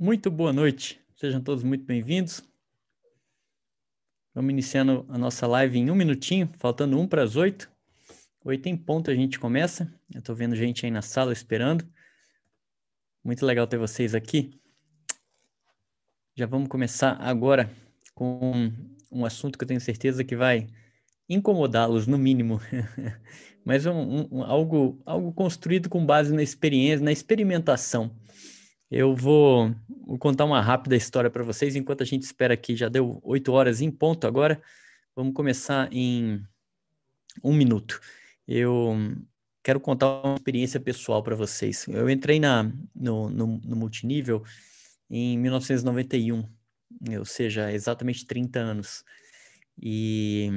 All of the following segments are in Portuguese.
Muito boa noite, sejam todos muito bem-vindos. Vamos iniciando a nossa live em um minutinho, faltando um para as oito. Oito em ponto a gente começa. Eu estou vendo gente aí na sala esperando. Muito legal ter vocês aqui. Já vamos começar agora com um assunto que eu tenho certeza que vai incomodá-los, no mínimo. Mas um, um, algo, algo construído com base na experiência, na experimentação. Eu vou, vou contar uma rápida história para vocês enquanto a gente espera aqui. Já deu oito horas em ponto agora. Vamos começar em um minuto. Eu quero contar uma experiência pessoal para vocês. Eu entrei na, no, no, no multinível em 1991, ou seja, exatamente 30 anos. E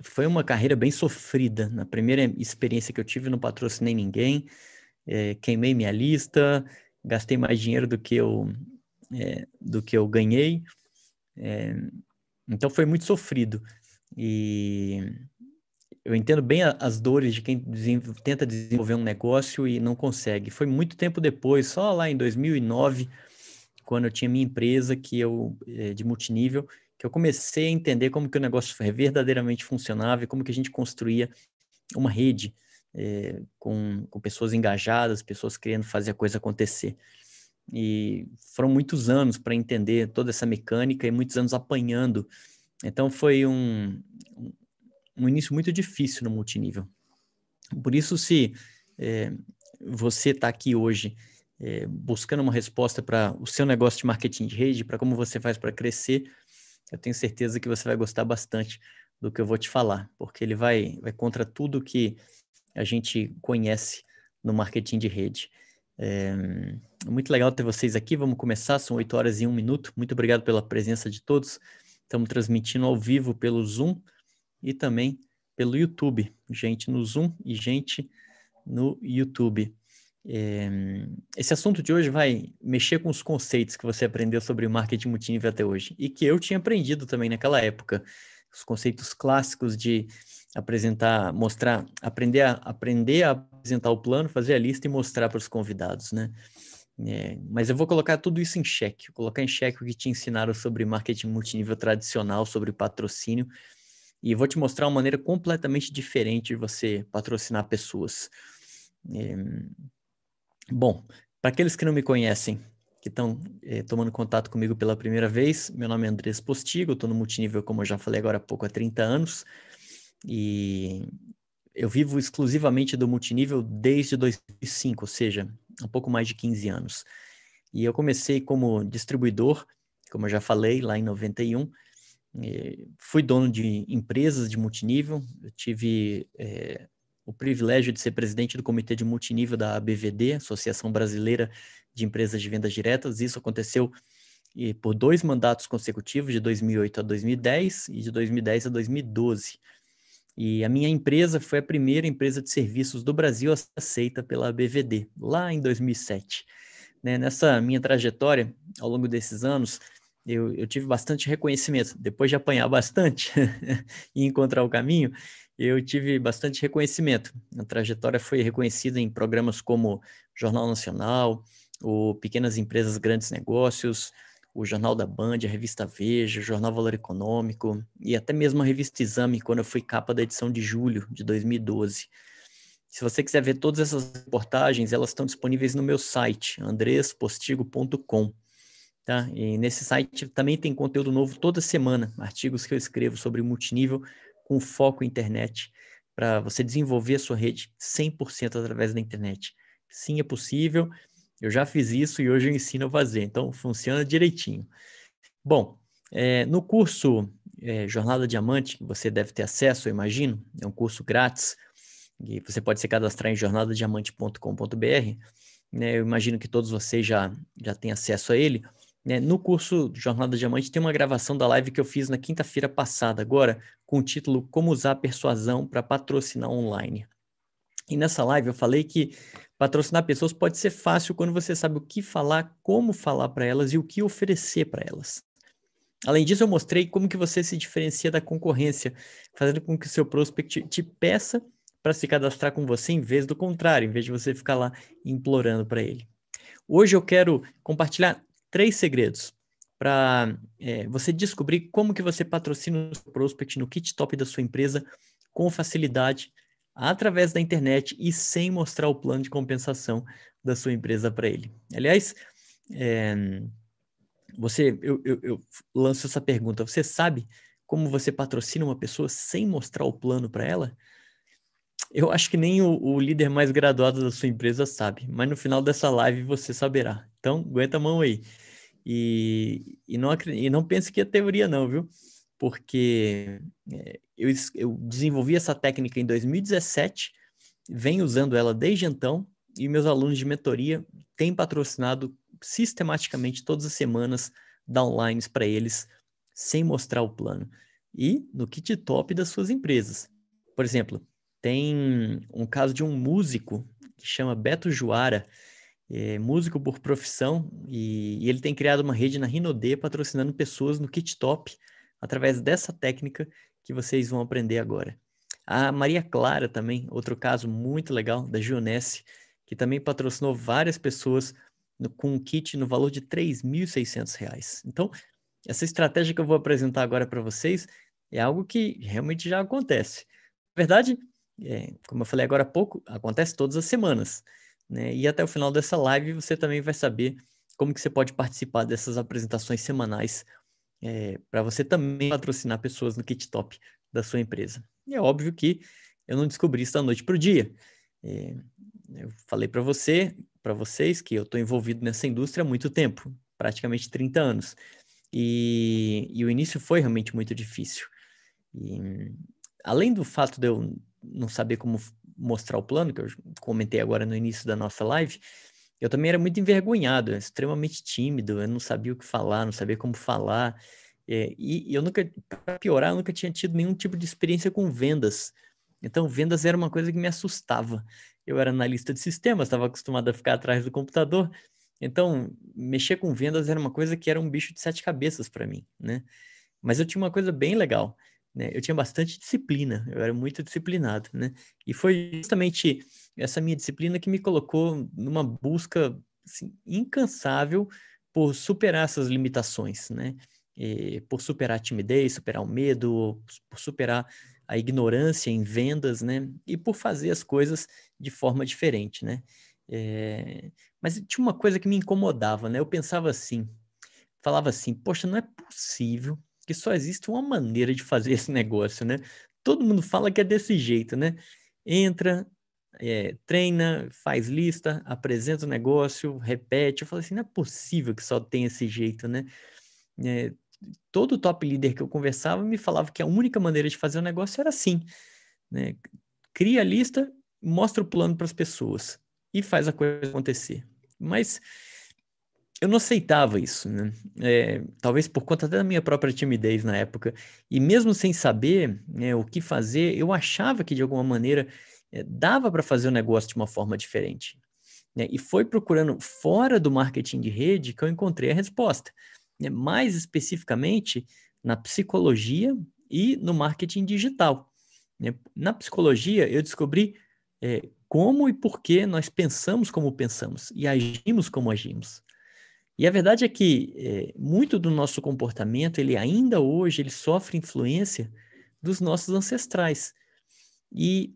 foi uma carreira bem sofrida. Na primeira experiência que eu tive, não patrocinei ninguém, é, queimei minha lista, gastei mais dinheiro do que eu, é, do que eu ganhei. É, então foi muito sofrido. E eu entendo bem as dores de quem tenta desenvolver um negócio e não consegue. Foi muito tempo depois, só lá em 2009, quando eu tinha minha empresa que eu é, de multinível, que eu comecei a entender como que o negócio verdadeiramente funcionava e como que a gente construía uma rede é, com, com pessoas engajadas, pessoas querendo fazer a coisa acontecer. E foram muitos anos para entender toda essa mecânica e muitos anos apanhando. Então foi um, um início muito difícil no multinível. Por isso, se é, você está aqui hoje é, buscando uma resposta para o seu negócio de marketing de rede, para como você faz para crescer, eu tenho certeza que você vai gostar bastante do que eu vou te falar, porque ele vai, vai contra tudo que a gente conhece no marketing de rede. É muito legal ter vocês aqui. Vamos começar, são 8 horas e 1 minuto. Muito obrigado pela presença de todos. Estamos transmitindo ao vivo pelo Zoom e também pelo YouTube. Gente no Zoom e gente no YouTube. É, esse assunto de hoje vai mexer com os conceitos que você aprendeu sobre marketing multinível até hoje e que eu tinha aprendido também naquela época. Os conceitos clássicos de apresentar, mostrar, aprender a, aprender a apresentar o plano, fazer a lista e mostrar para os convidados, né? É, mas eu vou colocar tudo isso em xeque, vou colocar em xeque o que te ensinaram sobre marketing multinível tradicional, sobre patrocínio, e vou te mostrar uma maneira completamente diferente de você patrocinar pessoas. É, Bom, para aqueles que não me conhecem, que estão eh, tomando contato comigo pela primeira vez, meu nome é Andrés Postigo, estou no multinível, como eu já falei agora há pouco, há 30 anos, e eu vivo exclusivamente do multinível desde 2005, ou seja, um pouco mais de 15 anos. E eu comecei como distribuidor, como eu já falei, lá em 91, eh, fui dono de empresas de multinível, eu tive eh, o privilégio de ser presidente do comitê de multinível da ABVD, Associação Brasileira de Empresas de Vendas Diretas. Isso aconteceu e, por dois mandatos consecutivos, de 2008 a 2010 e de 2010 a 2012. E a minha empresa foi a primeira empresa de serviços do Brasil aceita pela ABVD, lá em 2007. Né, nessa minha trajetória, ao longo desses anos, eu, eu tive bastante reconhecimento. Depois de apanhar bastante e encontrar o caminho, eu tive bastante reconhecimento. A trajetória foi reconhecida em programas como Jornal Nacional, o Pequenas Empresas Grandes Negócios, o Jornal da Band, a revista Veja, o Jornal Valor Econômico e até mesmo a revista Exame, quando eu fui capa da edição de julho de 2012. Se você quiser ver todas essas reportagens, elas estão disponíveis no meu site, andrespostigo.com. Tá? E nesse site também tem conteúdo novo toda semana, artigos que eu escrevo sobre multinível com foco internet, para você desenvolver a sua rede 100% através da internet. Sim, é possível. Eu já fiz isso e hoje eu ensino a fazer, então funciona direitinho. Bom, é, no curso é, Jornada Diamante, que você deve ter acesso, eu imagino, é um curso grátis, e você pode se cadastrar em jornadadiamante.com.br. Né, eu imagino que todos vocês já, já têm acesso a ele. Né? No curso Jornada Diamante tem uma gravação da live que eu fiz na quinta-feira passada, agora com o título Como usar persuasão para patrocinar online. E nessa live eu falei que patrocinar pessoas pode ser fácil quando você sabe o que falar, como falar para elas e o que oferecer para elas. Além disso, eu mostrei como que você se diferencia da concorrência, fazendo com que o seu prospect te peça para se cadastrar com você em vez do contrário, em vez de você ficar lá implorando para ele. Hoje eu quero compartilhar três segredos para é, você descobrir como que você patrocina o prospect no kit top da sua empresa com facilidade, através da internet e sem mostrar o plano de compensação da sua empresa para ele. Aliás, é, você, eu, eu, eu lanço essa pergunta: você sabe como você patrocina uma pessoa sem mostrar o plano para ela? Eu acho que nem o, o, líder mais graduado da sua empresa sabe, mas no final dessa live você saberá. Então, aguenta a mão aí. E, e, não, e não pense que é teoria, não, viu? Porque é, eu, eu desenvolvi essa técnica em 2017, venho usando ela desde então, e meus alunos de mentoria têm patrocinado sistematicamente todas as semanas downlines para eles, sem mostrar o plano. E no kit top das suas empresas. Por exemplo, tem um caso de um músico que chama Beto Juara, é músico por profissão, e, e, ele tem criado uma rede na Rinode patrocinando pessoas no kit top através dessa técnica que vocês vão aprender agora. A Maria Clara também, outro caso muito legal da Gionesse, que também patrocinou várias pessoas no, com um kit no valor de R$ 3.600. Então, essa estratégia que eu vou apresentar agora para vocês é algo que realmente já acontece. Na verdade, é, como eu falei agora há pouco, acontece todas as semanas. Né? E até o final dessa live você também vai saber como que você pode participar dessas apresentações semanais é, para você também patrocinar pessoas no kit top da sua empresa. E é óbvio que eu não descobri isso da noite para o dia. É, eu falei para você, para vocês, que eu estou envolvido nessa indústria há muito tempo, praticamente 30 anos. E, e o início foi realmente muito difícil. E, além do fato de eu não saber como mostrar o plano, que eu comentei agora no início da nossa live, eu também era muito envergonhado, extremamente tímido, eu não sabia o que falar, não sabia como falar. É, e, eu nunca, para piorar, eu nunca tinha tido nenhum tipo de experiência com vendas. Então, vendas era uma coisa que me assustava. Eu era analista de sistemas, estava acostumado a ficar atrás do computador. Então, mexer com vendas era uma coisa que era um bicho de sete cabeças para mim, né? Mas eu tinha uma coisa bem legal, né? Eu tinha bastante disciplina, eu era muito disciplinado, né? E foi justamente essa minha disciplina que me colocou numa busca assim, incansável por superar essas limitações, né? E por superar a timidez, superar o medo, por superar a ignorância em vendas, né? E por fazer as coisas de forma diferente, né? É... Mas tinha uma coisa que me incomodava, né? Eu pensava assim, falava assim, poxa, não é possível que só existe uma maneira de fazer esse negócio, né? Todo mundo fala que é desse jeito, né? Entra, é, treina, faz lista, apresenta o negócio, repete. Eu falo assim, não é possível que só tenha esse jeito, né? É, todo top líder que eu conversava me falava que a única maneira de fazer o negócio era assim, né? Cria a lista, mostra o plano para as pessoas e faz a coisa acontecer. Mas eu não aceitava isso, né? É, talvez por conta da minha própria timidez na época. E mesmo sem saber né, o que fazer, eu achava que de alguma maneira é, dava para fazer o negócio de uma forma diferente. Né? E foi procurando fora do marketing de rede que eu encontrei a resposta né, mais especificamente na psicologia e no marketing digital. Né? Na psicologia, eu descobri é, como e por que nós pensamos como pensamos e agimos como agimos. E a verdade é que é, muito do nosso comportamento, ele ainda hoje, ele sofre influência dos nossos ancestrais. E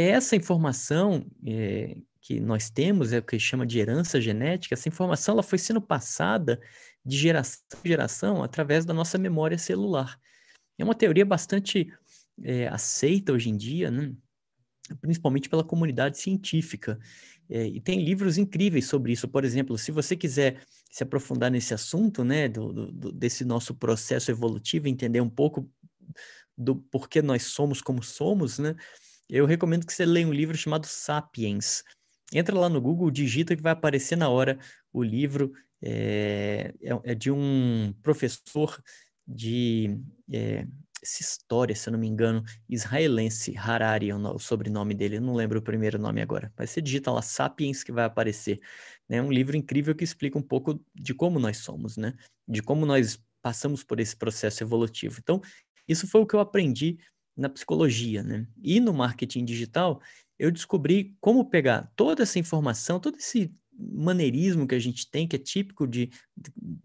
essa informação é, que nós temos, é o que chama de herança genética, essa informação ela foi sendo passada de geração em geração através da nossa memória celular. É uma teoria bastante é, aceita hoje em dia, né? principalmente pela comunidade científica. É, e tem livros incríveis sobre isso. Por exemplo, se você quiser se aprofundar nesse assunto, né, do, do, desse nosso processo evolutivo, entender um pouco do porquê nós somos como somos, né, eu recomendo que você leia um livro chamado Sapiens. Entra lá no Google, digita que vai aparecer na hora o livro é, é, é de um professor de é, história, se eu não me engano, israelense, Harari é o sobrenome dele, eu não lembro o primeiro nome agora, mas você digita lá Sapiens que vai aparecer. É né? um livro incrível que explica um pouco de como nós somos, né? De como nós passamos por esse processo evolutivo. Então, isso foi o que eu aprendi na psicologia, né? E no marketing digital, eu descobri como pegar toda essa informação, todo esse maneirismo que a gente tem, que é típico de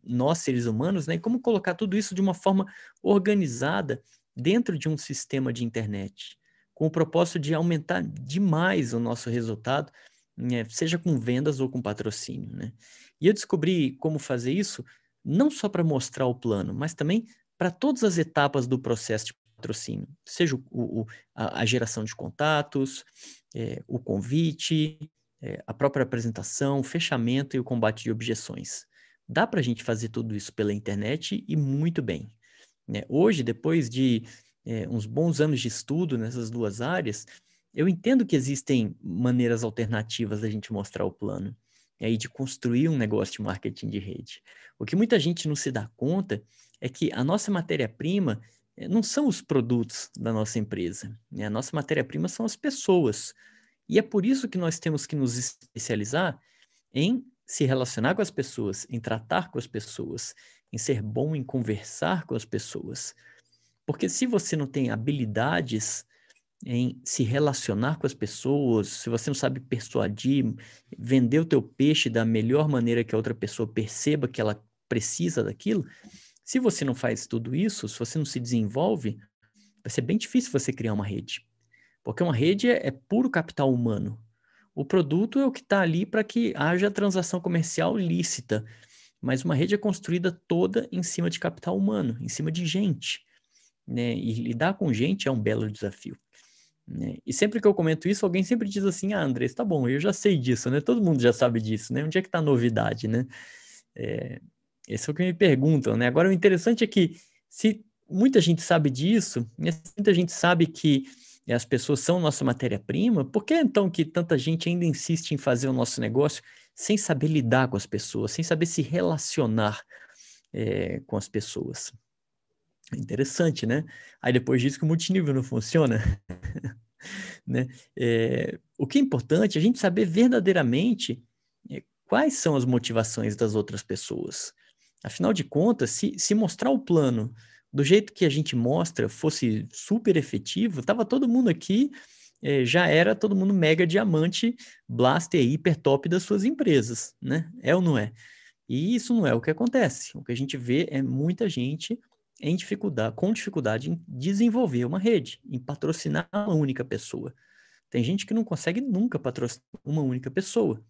nós seres humanos, né? E como colocar tudo isso de uma forma organizada dentro de um sistema de internet, com o propósito de aumentar demais o nosso resultado, né? seja com vendas ou com patrocínio, né? E eu descobri como fazer isso não só para mostrar o plano, mas também para todas as etapas do processo de patrocínio, seja o, o, a, a, geração de contatos, é, o convite, é, a própria apresentação, o fechamento e o combate de objeções. Dá para a gente fazer tudo isso pela internet e muito bem. Né? Hoje, depois de é, uns bons anos de estudo nessas duas áreas, eu entendo que existem maneiras alternativas da gente mostrar o plano aí de construir um negócio de marketing de rede. O que muita gente não se dá conta é que a nossa matéria-prima não são os produtos da nossa empresa. Né? A nossa matéria-prima são as pessoas. E é por isso que nós temos que nos especializar em se relacionar com as pessoas, em tratar com as pessoas, em ser bom em conversar com as pessoas. Porque se você não tem habilidades em se relacionar com as pessoas, se você não sabe persuadir, vender o teu peixe da melhor maneira que a outra pessoa perceba que ela precisa daquilo, se você não faz tudo isso, se você não se desenvolve, vai ser bem difícil você criar uma rede. Porque uma rede é, é puro capital humano. O produto é o que está ali para que haja transação comercial lícita. Mas uma rede é construída toda em cima de capital humano, em cima de gente. Né? E lidar com gente é um belo desafio. Né? E sempre que eu comento isso, alguém sempre diz assim: Ah, André, tá bom, eu já sei disso, né? Todo mundo já sabe disso, né? Onde é que está a novidade, né? É, esse é o que me perguntam, né? Agora, o interessante é que se muita gente sabe disso, né? muita gente sabe que e as pessoas são nossa matéria-prima, por que então que tanta gente ainda insiste em fazer o nosso negócio sem saber lidar com as pessoas, sem saber se relacionar é, com as pessoas? Interessante, né? Aí depois diz que o multinível não funciona. né? É, o que é importante é a gente saber verdadeiramente é, quais são as motivações das outras pessoas. Afinal de contas, se, se mostrar o plano do jeito que a gente mostra fosse super efetivo, tava todo mundo aqui, eh, já era todo mundo mega diamante, blaster hiper top das suas empresas, né? É ou não é? E isso não é o que acontece. O que a gente vê é muita gente em dificuldade, com dificuldade em desenvolver uma rede, em patrocinar uma única pessoa. Tem gente que não consegue nunca patrocinar uma única pessoa,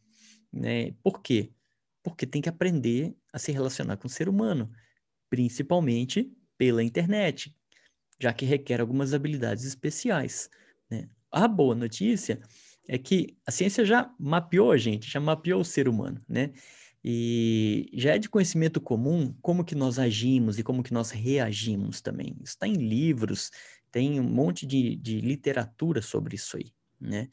né? Por quê? Porque tem que aprender a se relacionar com o ser humano, principalmente pela internet, já que requer algumas habilidades especiais. Né? A boa notícia é que a ciência já mapeou a gente, já mapeou o ser humano, né? E já é de conhecimento comum como que nós agimos e como que nós reagimos também. Está em livros, tem um monte de, de literatura sobre isso aí, né?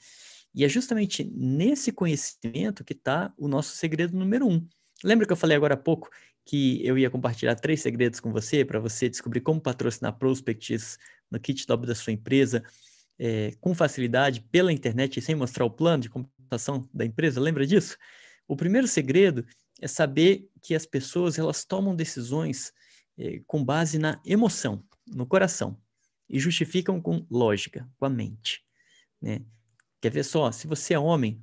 E é justamente nesse conhecimento que está o nosso segredo número um. Lembra que eu falei agora há pouco que eu ia compartilhar três segredos com você para você descobrir como patrocinar prospects no kit top da sua empresa é, com facilidade pela internet e sem mostrar o plano de computação da empresa. Lembra disso? O primeiro segredo é saber que as pessoas elas tomam decisões é, com base na emoção, no coração e justificam com lógica, com a mente. Né? Quer ver só? Se você é homem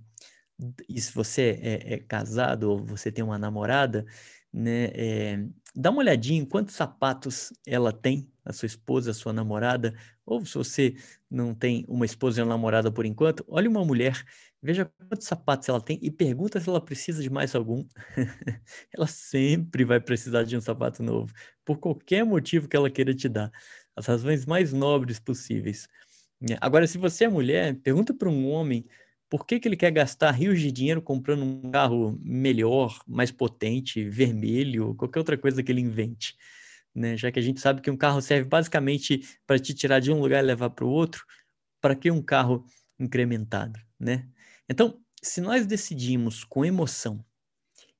e se você é, é casado ou você tem uma namorada, né? É, dá uma olhadinha em quantos sapatos ela tem, a sua esposa, a sua namorada, ou se você não tem uma esposa e uma namorada por enquanto, olhe uma mulher, veja quantos sapatos ela tem e pergunta se ela precisa de mais algum. ela sempre vai precisar de um sapato novo, por qualquer motivo que ela queira te dar, as razões mais nobres possíveis. Né. Agora, se você é mulher, pergunta para um homem por que, que ele quer gastar rios de dinheiro comprando um carro melhor, mais potente, vermelho, qualquer outra coisa que ele invente? Né? Já que a gente sabe que um carro serve basicamente para te tirar de um lugar e levar para o outro, para que um carro incrementado, né? Então, se nós decidimos com emoção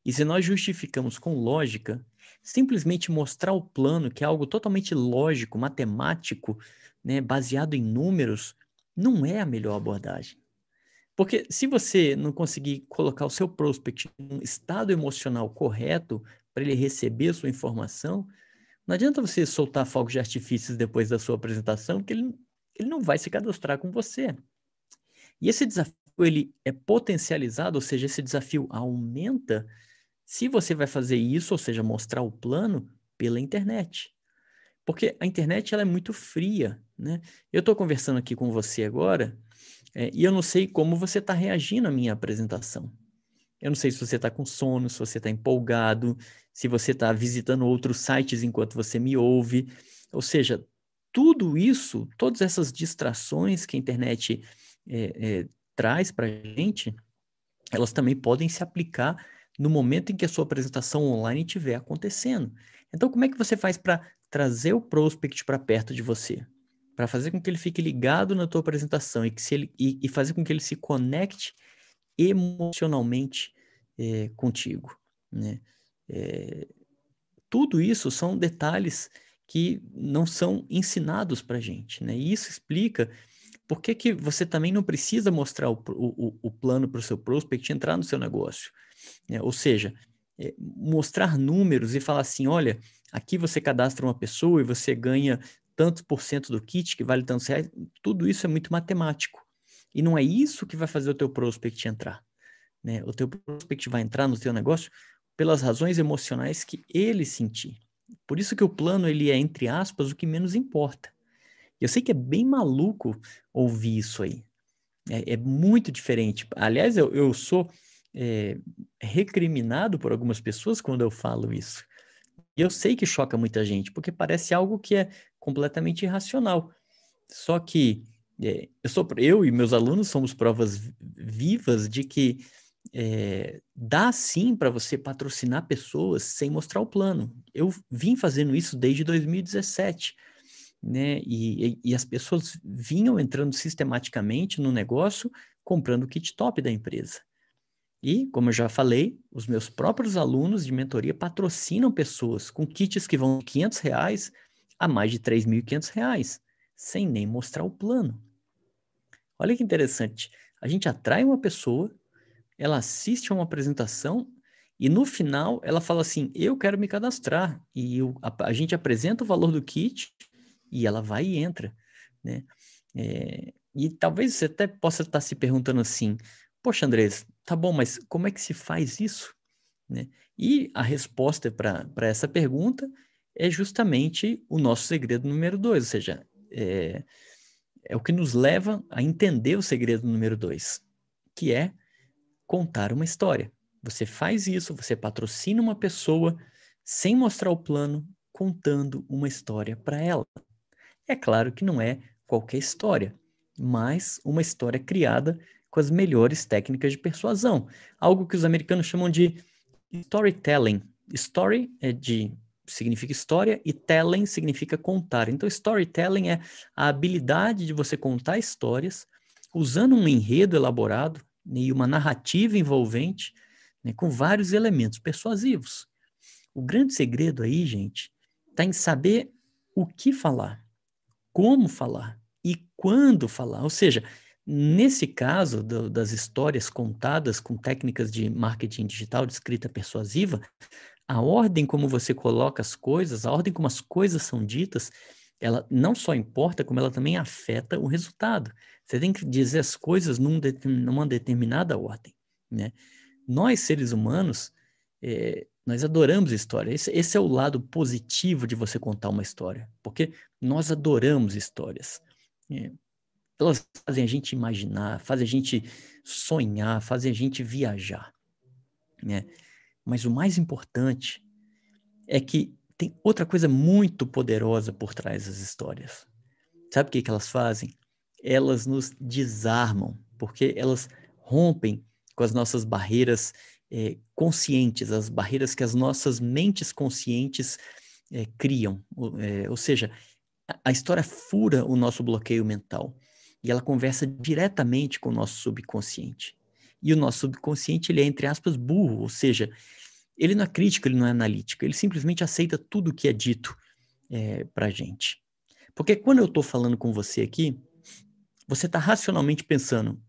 e se nós justificamos com lógica, simplesmente mostrar o plano, que é algo totalmente lógico, matemático, né, baseado em números, não é a melhor abordagem. Porque se você não conseguir colocar o seu prospect em um estado emocional correto para ele receber a sua informação, não adianta você soltar fogos de artifícios depois da sua apresentação, que ele, ele não vai se cadastrar com você. E esse desafio ele é potencializado, ou seja, esse desafio aumenta se você vai fazer isso, ou seja, mostrar o plano pela internet. Porque a internet ela é muito fria, né? Eu estou conversando aqui com você agora é, e eu não sei como você está reagindo à minha apresentação. Eu não sei se você está com sono, se você está empolgado, se você está visitando outros sites enquanto você me ouve. Ou seja, tudo isso, todas essas distrações que a internet é, é, traz para a gente, elas também podem se aplicar no momento em que a sua apresentação online estiver acontecendo. Então, como é que você faz para trazer o prospect para perto de você? Para fazer com que ele fique ligado na tua apresentação e, que se ele, e, e fazer com que ele se conecte emocionalmente é, contigo. Né? É, tudo isso são detalhes que não são ensinados para gente. Né? E isso explica por que, que você também não precisa mostrar o, o, o plano para o seu prospect entrar no seu negócio. Né? Ou seja, é, mostrar números e falar assim, olha, aqui você cadastra uma pessoa e você ganha tantos por cento do kit que vale tantos reais, tudo isso é muito matemático. E não é isso que vai fazer o teu prospect entrar. Né? O teu prospect vai entrar no teu negócio pelas razões emocionais que ele sentir. Por isso que o plano ele é entre aspas o que menos importa. Eu sei que é bem maluco ouvir isso aí. É, é muito diferente. Aliás, eu, eu sou é, recriminado por algumas pessoas quando eu falo isso. E eu sei que choca muita gente, porque parece algo que é completamente irracional. Só que é, eu, sou, eu e meus alunos somos provas vivas de que é, dá sim para você patrocinar pessoas sem mostrar o plano. Eu vim fazendo isso desde 2017, né? E, e, as pessoas vinham entrando sistematicamente no negócio comprando o kit top da empresa. E, como eu já falei, os meus próprios alunos de mentoria patrocinam pessoas com kits que vão de 500 reais a mais de 3.500 reais, sem nem mostrar o plano. Olha que interessante. A gente atrai uma pessoa, ela assiste a uma apresentação e no final ela fala assim: Eu quero me cadastrar. E eu, a, a, gente apresenta o valor do kit e ela vai e entra. Né? É, e talvez você até possa estar se perguntando assim: Poxa, Andrés, tá bom, mas como é que se faz isso? Né? E a resposta para essa pergunta é justamente o nosso segredo número dois, ou seja, é, é o que nos leva a entender o segredo número dois, que é contar uma história. Você faz isso, você patrocina uma pessoa sem mostrar o plano, contando uma história para ela. É claro que não é qualquer história, mas uma história criada com as melhores técnicas de persuasão. Algo que os americanos chamam de storytelling. Story é de significa história e telling significa contar. Então, storytelling é a habilidade de você contar histórias usando um enredo elaborado e uma narrativa envolvente, né, com vários elementos persuasivos. O grande segredo aí, gente, está em saber o que falar, como falar e quando falar. Ou seja, Nesse caso do, das histórias contadas com técnicas de marketing digital, de escrita persuasiva, a ordem como você coloca as coisas, a ordem como as coisas são ditas, ela não só importa, como ela também afeta o resultado. Você tem que dizer as coisas num numa determinada ordem. Né? Nós, seres humanos, é, nós adoramos história. Esse, esse é o lado positivo de você contar uma história, porque nós adoramos histórias. É, elas fazem a gente imaginar, fazem a gente sonhar, fazem a gente viajar, né? Mas o mais importante é que tem outra coisa muito poderosa por trás das histórias. Sabe o que, que elas fazem? Elas nos desarmam, porque elas rompem com as nossas barreiras é, conscientes, as barreiras que as nossas mentes conscientes é, criam. É, ou seja, a história fura o nosso bloqueio mental e ela conversa diretamente com o nosso subconsciente. E o nosso subconsciente, ele é, entre aspas, burro, ou seja, ele não é crítico, ele não é analítico, ele simplesmente aceita tudo o que é dito é, para gente. Porque quando eu estou falando com você aqui, você está racionalmente pensando: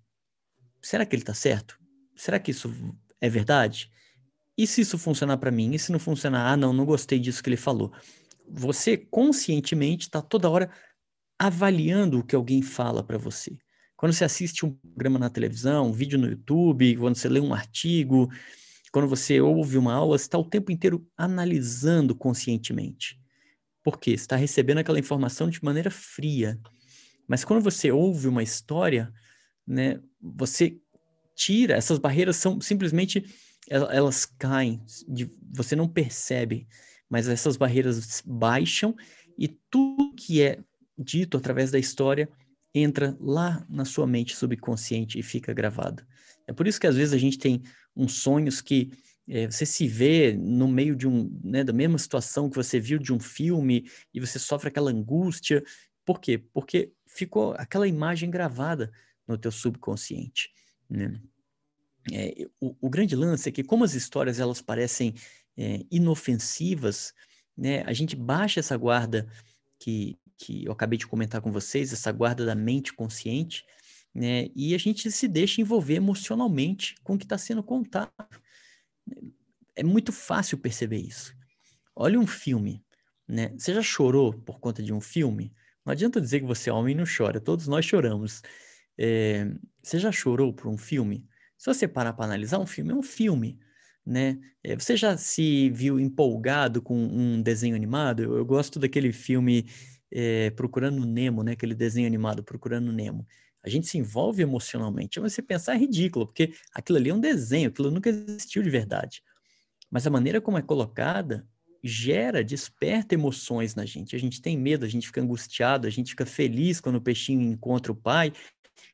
será que ele está certo? Será que isso é verdade? E se isso funcionar para mim? E se não funcionar? Ah, não, não gostei disso que ele falou. Você conscientemente está toda hora avaliando o que alguém fala para você. Quando você assiste um programa na televisão, um vídeo no YouTube, quando você lê um artigo, quando você ouve uma aula, você está o tempo inteiro analisando conscientemente. Por quê? Você está recebendo aquela informação de maneira fria. Mas quando você ouve uma história, né, você tira, essas barreiras são simplesmente, elas caem, você não percebe, mas essas barreiras baixam e tudo que é dito através da história entra lá na sua mente subconsciente e fica gravado. É por isso que às vezes a gente tem uns sonhos que é, você se vê no meio de um, né, da mesma situação que você viu de um filme e você sofre aquela angústia. Por quê? Porque ficou aquela imagem gravada no teu subconsciente. Né? É, o, o, grande lance é que como as histórias elas parecem é, inofensivas, né, a gente baixa essa guarda que, que eu acabei de comentar com vocês, essa guarda da mente consciente, né, e a gente se deixa envolver emocionalmente com o que está sendo contado. É muito fácil perceber isso. Olha um filme, né? Você já chorou por conta de um filme? Não adianta dizer que você é homem e não chora, todos nós choramos. É, você já chorou por um filme? Se você parar para analisar, um filme é um filme, né? É, você já se viu empolgado com um desenho animado? Eu, eu gosto daquele filme é, Procurando Nemo, né? Aquele desenho animado Procurando Nemo. A gente se envolve emocionalmente. Mas você pensar é ridículo, porque aquilo ali é um desenho, aquilo nunca existiu de verdade. Mas a maneira como é colocada gera, desperta emoções na gente. A gente tem medo, a gente fica angustiado, a gente fica feliz quando o peixinho encontra o pai.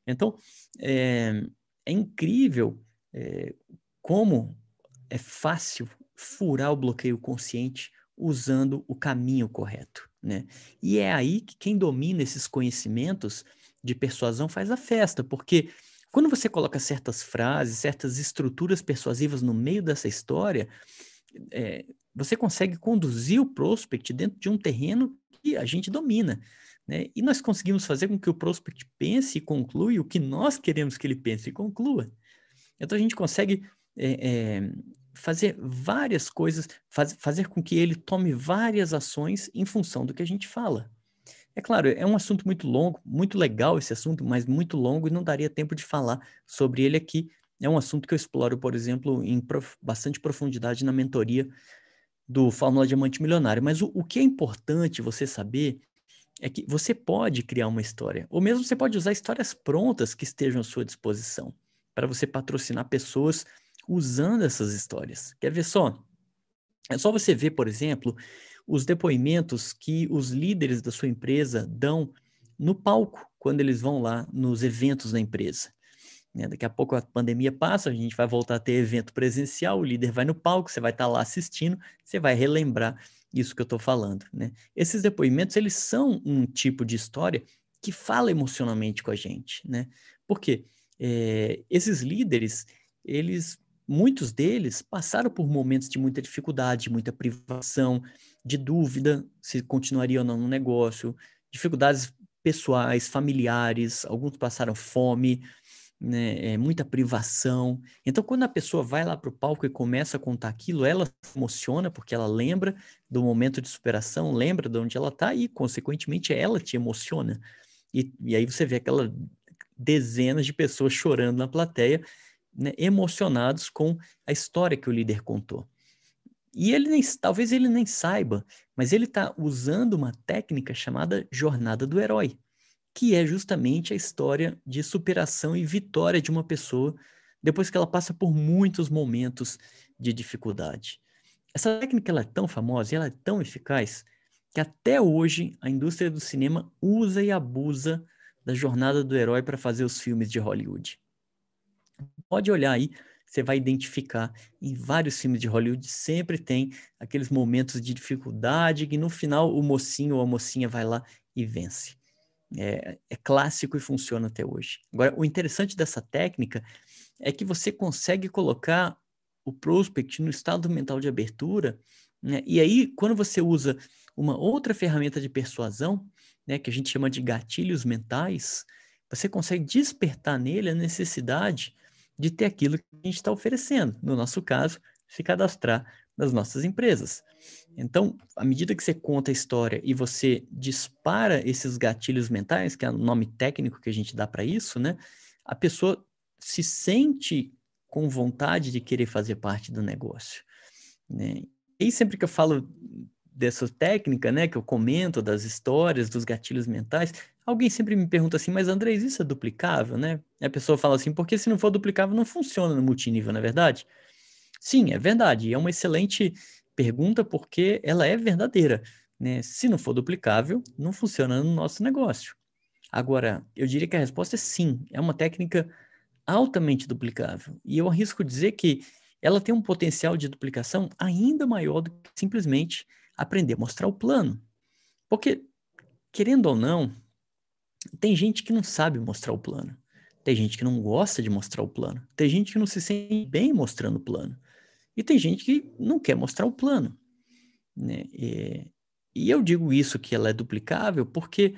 Então, é, é incrível é, como é fácil furar o bloqueio consciente usando o caminho correto, né? E é aí que quem domina esses conhecimentos de persuasão faz a festa, porque quando você coloca certas frases, certas estruturas persuasivas no meio dessa história, é, você consegue conduzir o prospect dentro de um terreno que a gente domina. Né? E nós conseguimos fazer com que o prospect pense e conclua o que nós queremos que ele pense e conclua. Então a gente consegue é, é, fazer várias coisas, faz, fazer com que ele tome várias ações em função do que a gente fala. É claro, é um assunto muito longo, muito legal esse assunto, mas muito longo e não daria tempo de falar sobre ele aqui. É um assunto que eu exploro, por exemplo, em prof... bastante profundidade na mentoria do Fórmula Diamante Milionário. Mas o, o que é importante você saber é que você pode criar uma história, ou mesmo você pode usar histórias prontas que estejam à sua disposição, para você patrocinar pessoas usando essas histórias. Quer ver só? É só você ver, por exemplo, os depoimentos que os líderes da sua empresa dão no palco quando eles vão lá nos eventos da empresa. Né? Daqui a pouco a pandemia passa, a gente vai voltar a ter evento presencial, o líder vai no palco, você vai estar lá assistindo, você vai relembrar isso que eu estou falando, né? Esses depoimentos, eles são um tipo de história que fala emocionalmente com a gente, né? Porque é, esses líderes, eles, muitos deles passaram por momentos de muita dificuldade, muita privação, de dúvida se continuaria ou não no negócio, dificuldades pessoais, familiares, alguns passaram fome, né, é, muita privação. Então, quando a pessoa vai lá para o palco e começa a contar aquilo, ela se emociona porque ela lembra do momento de superação, lembra de onde ela está e, consequentemente, ela te emociona. E, e aí você vê aquela dezenas de pessoas chorando na plateia, né, emocionados com a história que o líder contou. E ele nem, talvez ele nem saiba, mas ele está usando uma técnica chamada jornada do herói que é justamente a história de superação e vitória de uma pessoa depois que ela passa por muitos momentos de dificuldade. Essa técnica ela é tão famosa e ela é tão eficaz que até hoje a indústria do cinema usa e abusa da jornada do herói para fazer os filmes de Hollywood. Pode olhar aí, você vai identificar em vários filmes de Hollywood sempre tem aqueles momentos de dificuldade que no final o mocinho ou a mocinha vai lá e vence. É, é, clássico e funciona até hoje. Agora, o interessante dessa técnica é que você consegue colocar o prospect no estado mental de abertura, né? e aí, quando você usa uma outra ferramenta de persuasão, né, que a gente chama de gatilhos mentais, você consegue despertar nele a necessidade de ter aquilo que a gente está oferecendo. No nosso caso, se cadastrar nas nossas empresas. Então, à medida que você conta a história e você dispara esses gatilhos mentais, que é o nome técnico que a gente dá para isso, né? A pessoa se sente com vontade de querer fazer parte do negócio, né? E sempre que eu falo dessa técnica, né, que eu comento das histórias, dos gatilhos mentais, alguém sempre me pergunta assim, mas Andrés, isso é duplicável, né? E a pessoa fala assim, porque se não for duplicável não funciona no multinível, não é verdade? Sim, é verdade. É uma excelente pergunta porque ela é verdadeira. Né? Se não for duplicável, não funciona no nosso negócio. Agora, eu diria que a resposta é sim. É uma técnica altamente duplicável. E eu arrisco dizer que ela tem um potencial de duplicação ainda maior do que simplesmente aprender a mostrar o plano. Porque, querendo ou não, tem gente que não sabe mostrar o plano. Tem gente que não gosta de mostrar o plano. Tem gente que não se sente bem mostrando o plano. E tem gente que não quer mostrar o plano. Né? E, e eu digo isso que ela é duplicável porque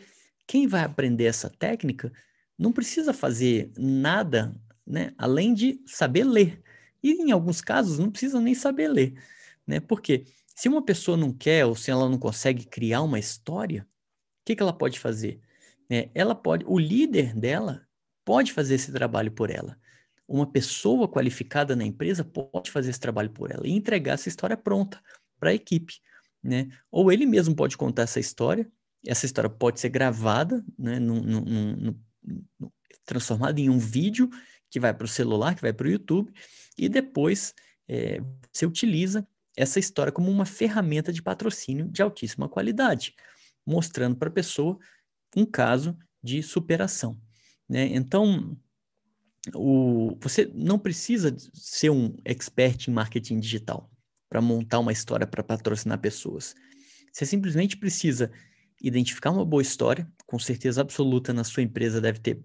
quem vai aprender essa técnica não precisa fazer nada né, além de saber ler. E em alguns casos não precisa nem saber ler. Né? Porque se uma pessoa não quer ou se ela não consegue criar uma história, o que, que ela pode fazer? É, ela pode, o líder dela pode fazer esse trabalho por ela uma pessoa qualificada na empresa pode fazer esse trabalho por ela e entregar essa história pronta para a equipe, né? Ou ele mesmo pode contar essa história, essa história pode ser gravada, né, num, transformada em um vídeo que vai para o celular, que vai para o YouTube, e depois é, você utiliza essa história como uma ferramenta de patrocínio de altíssima qualidade, mostrando para a pessoa um caso de superação. Né? Então, o, você não precisa ser um expert em marketing digital para montar uma história para patrocinar pessoas. Você simplesmente precisa identificar uma boa história, com certeza absoluta na sua empresa deve ter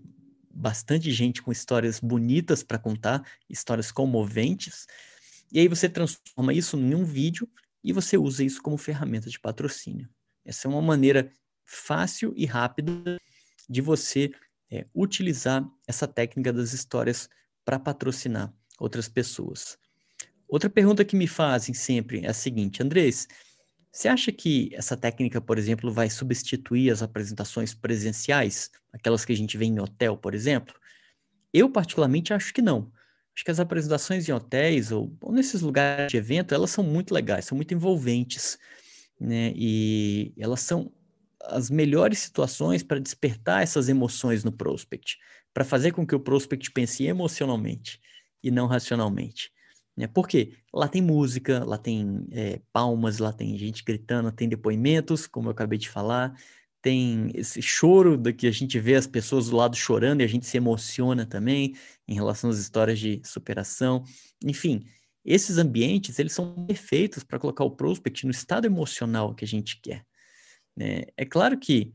bastante gente com histórias bonitas para contar, histórias comoventes, e aí você transforma isso em um vídeo e você usa isso como ferramenta de patrocínio. Essa é uma maneira fácil e rápida de você é, utilizar essa técnica das histórias para patrocinar outras pessoas. Outra pergunta que me fazem sempre é a seguinte, Andrés, você acha que essa técnica, por exemplo, vai substituir as apresentações presenciais, aquelas que a gente vê em hotel, por exemplo? Eu, particularmente, acho que não. Acho que as apresentações em hotéis ou, ou nesses lugares de evento, elas são muito legais, são muito envolventes, né? E elas são as melhores situações para despertar essas emoções no prospect, para fazer com que o prospect pense emocionalmente e não racionalmente. Né? Porque lá tem música, lá tem é, palmas, lá tem gente gritando, tem depoimentos, como eu acabei de falar, tem esse choro da que a gente vê as pessoas do lado chorando e a gente se emociona também em relação às histórias de superação. Enfim, esses ambientes, eles são perfeitos para colocar o prospect no estado emocional que a gente quer. Né? É claro que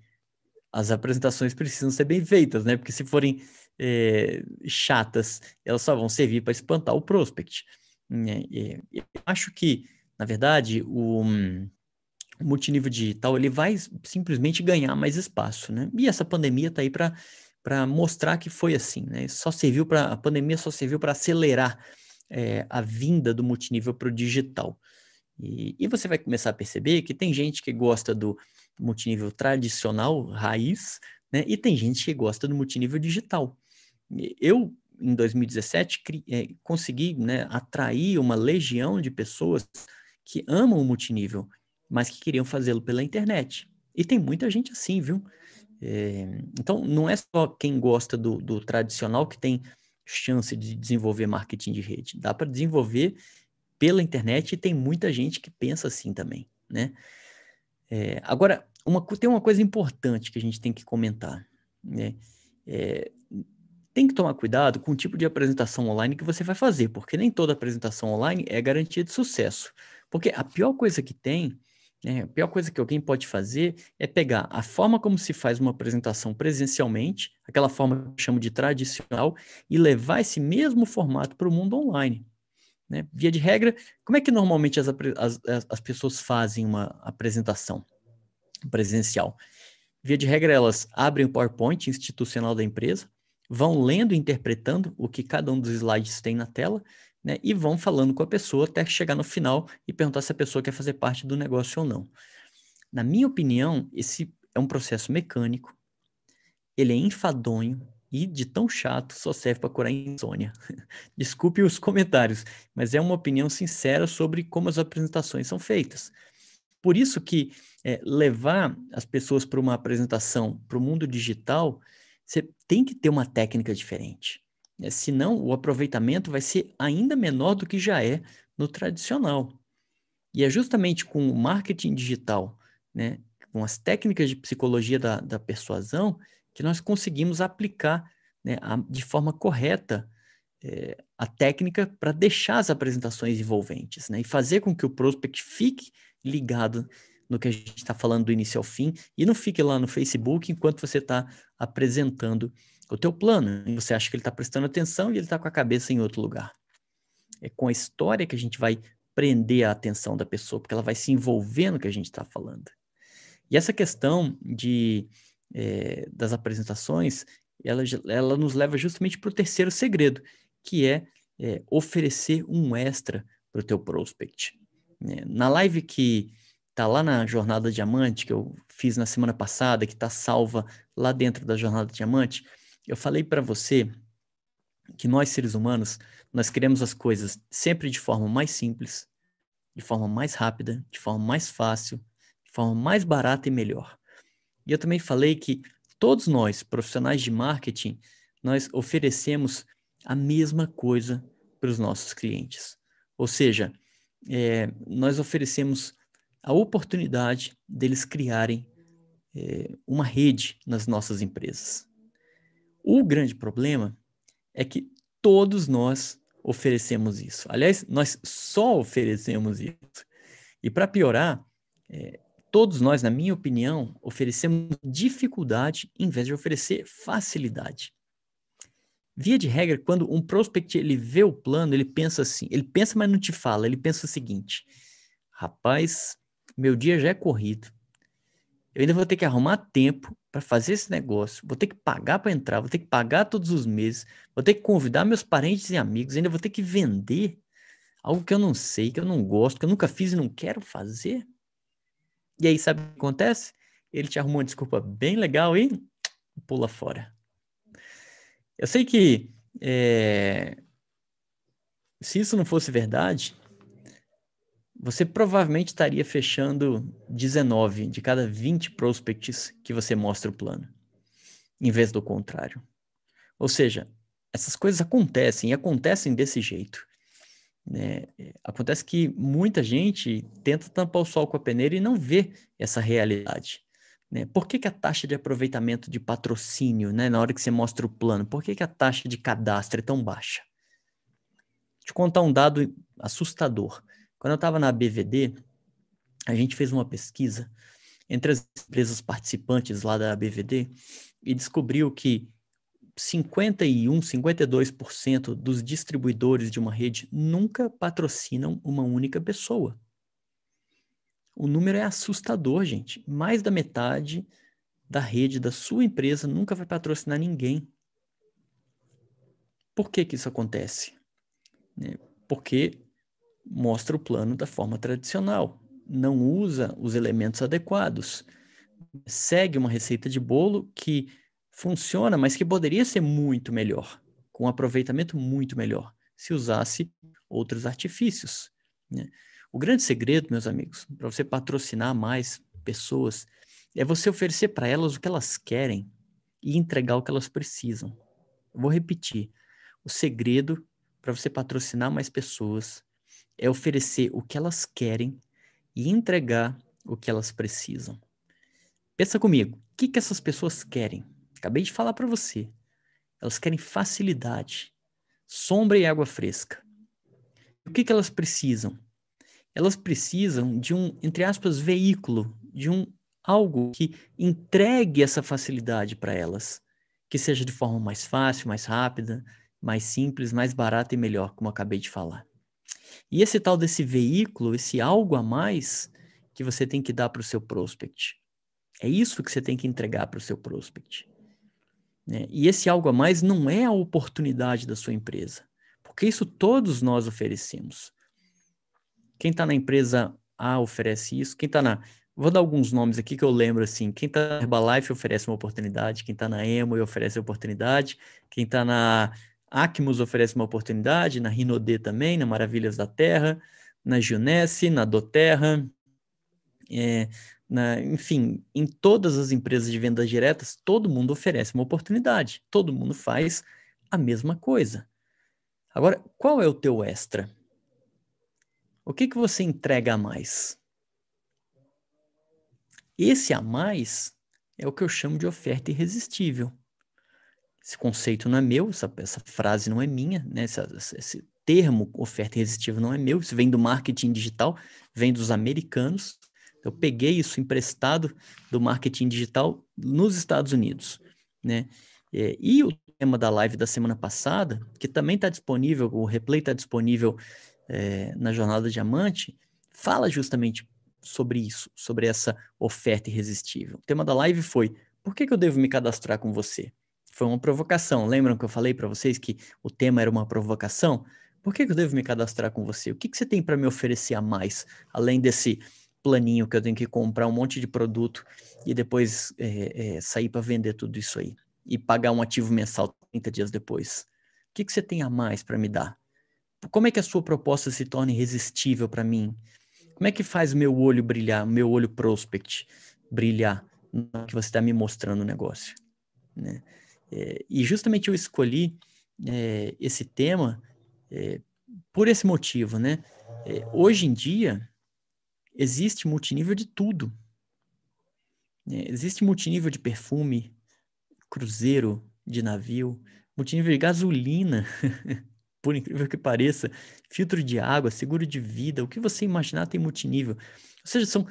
as apresentações precisam ser bem feitas, né? Porque se forem é, chatas, elas só vão servir para espantar o prospect. Né? Eu acho que, na verdade, o, o multinível digital ele vai simplesmente ganhar mais espaço, né? E essa pandemia está aí para para mostrar que foi assim, né? Só serviu para a pandemia só serviu para acelerar é, a vinda do multinível para o digital. E, e, você vai começar a perceber que tem gente que gosta do multinível tradicional, raiz, né? E tem gente que gosta do multinível digital. Eu, em 2017, cri, é, consegui né, atrair uma legião de pessoas que amam o multinível, mas que queriam fazê-lo pela internet. E tem muita gente assim, viu? É, então, não é só quem gosta do, do tradicional que tem chance de desenvolver marketing de rede. Dá para desenvolver pela internet e tem muita gente que pensa assim também, né? É, agora, uma, tem uma coisa importante que a gente tem que comentar. Né? É, tem que tomar cuidado com o tipo de apresentação online que você vai fazer, porque nem toda apresentação online é garantia de sucesso. Porque a pior coisa que tem, né, a pior coisa que alguém pode fazer é pegar a forma como se faz uma apresentação presencialmente, aquela forma que eu chamo de tradicional, e levar esse mesmo formato para o mundo online. Né? Via de regra, como é que normalmente as, as, as pessoas fazem uma apresentação presencial? Via de regra, elas abrem o PowerPoint institucional da empresa, vão lendo e interpretando o que cada um dos slides tem na tela, né, e vão falando com a pessoa até chegar no final e perguntar se a pessoa quer fazer parte do negócio ou não. Na minha opinião, esse é um processo mecânico, ele é enfadonho e de tão chato só serve para curar insônia. Desculpe os comentários, mas é uma opinião sincera sobre como as apresentações são feitas. Por isso que é, levar as pessoas para uma apresentação para o mundo digital, você tem que ter uma técnica diferente. Né? Senão, o aproveitamento vai ser ainda menor do que já é no tradicional. E é justamente com o marketing digital, né, com as técnicas de psicologia da, da persuasão, que nós conseguimos aplicar né, a, de forma correta é, a técnica para deixar as apresentações envolventes né, e fazer com que o prospect fique ligado no que a gente está falando do início ao fim e não fique lá no Facebook enquanto você está apresentando o teu plano. E você acha que ele está prestando atenção e ele está com a cabeça em outro lugar. É com a história que a gente vai prender a atenção da pessoa, porque ela vai se envolver no que a gente está falando. E essa questão de, é, das apresentações, ela, ela nos leva justamente para o terceiro segredo, que é, é oferecer um extra para o teu prospect. É, na live que tá lá na Jornada Diamante, que eu fiz na semana passada, que está salva lá dentro da Jornada Diamante, eu falei para você que nós, seres humanos, nós queremos as coisas sempre de forma mais simples, de forma mais rápida, de forma mais fácil, de forma mais barata e melhor. E eu também falei que todos nós, profissionais de marketing, nós oferecemos a mesma coisa para os nossos clientes. Ou seja, é, nós oferecemos a oportunidade deles criarem é, uma rede nas nossas empresas. O grande problema é que todos nós oferecemos isso. Aliás, nós só oferecemos isso. E para piorar, é, todos nós, na minha opinião, oferecemos dificuldade em vez de oferecer facilidade. Via de regra, quando um prospect ele vê o plano, ele pensa assim, ele pensa, mas não te fala, ele pensa o seguinte: rapaz, meu dia já é corrido. Eu ainda vou ter que arrumar tempo para fazer esse negócio, vou ter que pagar para entrar, vou ter que pagar todos os meses, vou ter que convidar meus parentes e amigos, ainda vou ter que vender algo que eu não sei, que eu não gosto, que eu nunca fiz e não quero fazer. E aí, sabe o que acontece? Ele te arrumou uma desculpa bem legal e pula fora. Eu sei que é, se isso não fosse verdade, você provavelmente estaria fechando 19 de cada 20 prospects que você mostra o plano, em vez do contrário. Ou seja, essas coisas acontecem e acontecem desse jeito. Né? Acontece que muita gente tenta tampar o sol com a peneira e não vê essa realidade. Né? Por que, que, a taxa de aproveitamento de patrocínio, né, na hora que você mostra o plano, por que, que a taxa de cadastro é tão baixa? Vou te contar um dado assustador. Quando eu estava na BVD, a gente fez uma pesquisa entre as empresas participantes lá da BVD e descobriu que 51, 52% dos distribuidores de uma rede nunca patrocinam uma única pessoa. O número é assustador, gente. Mais da metade da rede da sua empresa nunca vai patrocinar ninguém. Por que, que isso acontece? Né? Porque mostra o plano da forma tradicional, não usa os elementos adequados, segue uma receita de bolo que funciona, mas que poderia ser muito melhor, com um aproveitamento muito melhor, se usasse outros artifícios. Né? O grande segredo, meus amigos, para você patrocinar mais pessoas, é você oferecer para elas o que elas querem e entregar o que elas precisam. Vou repetir. O segredo para você patrocinar mais pessoas é oferecer o que elas querem e entregar o que elas precisam. Pensa comigo, o que, que essas pessoas querem? Acabei de falar para você. Elas querem facilidade, sombra e água fresca. O que, que elas precisam? elas precisam de um, entre aspas, veículo, de um algo que entregue essa facilidade para elas, que seja de forma mais fácil, mais rápida, mais simples, mais barata e melhor, como acabei de falar. E esse tal desse veículo, esse algo a mais que você tem que dar para o seu prospect. É isso que você tem que entregar para o seu prospect. Né? E esse algo a mais não é a oportunidade da sua empresa. Porque isso todos nós oferecemos. Quem está na empresa A oferece isso, quem está na. Vou dar alguns nomes aqui que eu lembro assim. Quem está na Herbalife oferece uma oportunidade, quem está na Emo oferece oportunidade, quem está na Acmos oferece uma oportunidade, na Rinode também, na Maravilhas da Terra, na Junesse, na Doterra, é, na, enfim, em todas as empresas de vendas diretas, todo mundo oferece uma oportunidade, todo mundo faz a mesma coisa. Agora, qual é o teu extra? O que, que você entrega a mais? Esse a mais é o que eu chamo de oferta irresistível. Esse conceito não é meu, essa, essa frase não é minha, né? Esse termo oferta irresistível não é meu, isso vem do marketing digital, vem dos americanos, eu peguei isso emprestado do marketing digital nos Estados Unidos, né? É, e o tema da live da semana passada, que também está disponível, o replay está disponível é, na Jornada Diamante, fala justamente sobre isso, sobre essa oferta irresistível. O tema da live foi: por que, que eu devo me cadastrar com você? Foi uma provocação. Lembram que eu falei para vocês que o tema era uma provocação? Por que, que eu devo me cadastrar com você? O que, que você tem para me oferecer a mais, além desse planinho que eu tenho que comprar um monte de produto e depois é, é, sair para vender tudo isso aí e pagar um ativo mensal 30 dias depois. O que, que você tem a mais para me dar? Como é que a sua proposta se torna irresistível para mim? Como é que faz meu olho brilhar, meu olho prospect brilhar no que você está me mostrando o negócio? Né? É, e justamente eu escolhi esse tema por esse motivo, né? Hoje em dia, existe multinível de tudo. É, existe multinível de perfume, cruzeiro, de navio, multinível de gasolina, por incrível que pareça, filtro de água, seguro de vida, o que você imaginar tem multinível. Ou seja, são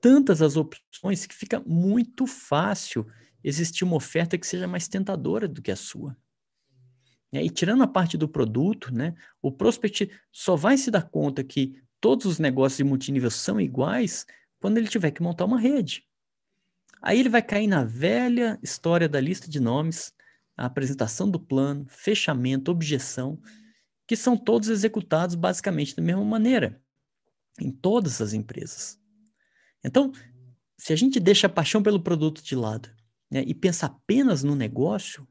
tantas as opções que fica muito fácil existir uma oferta que seja mais tentadora do que a sua. E tirando a parte do produto, né, o prospect só vai se dar conta que todos os negócios de multinível são iguais quando ele tiver que montar uma rede. Aí ele vai cair na velha história da lista de nomes, a apresentação do plano, fechamento, objeção, que são todos executados basicamente da mesma maneira em todas as empresas. Então, se a gente deixa a paixão pelo produto de lado né, e pensa apenas no negócio,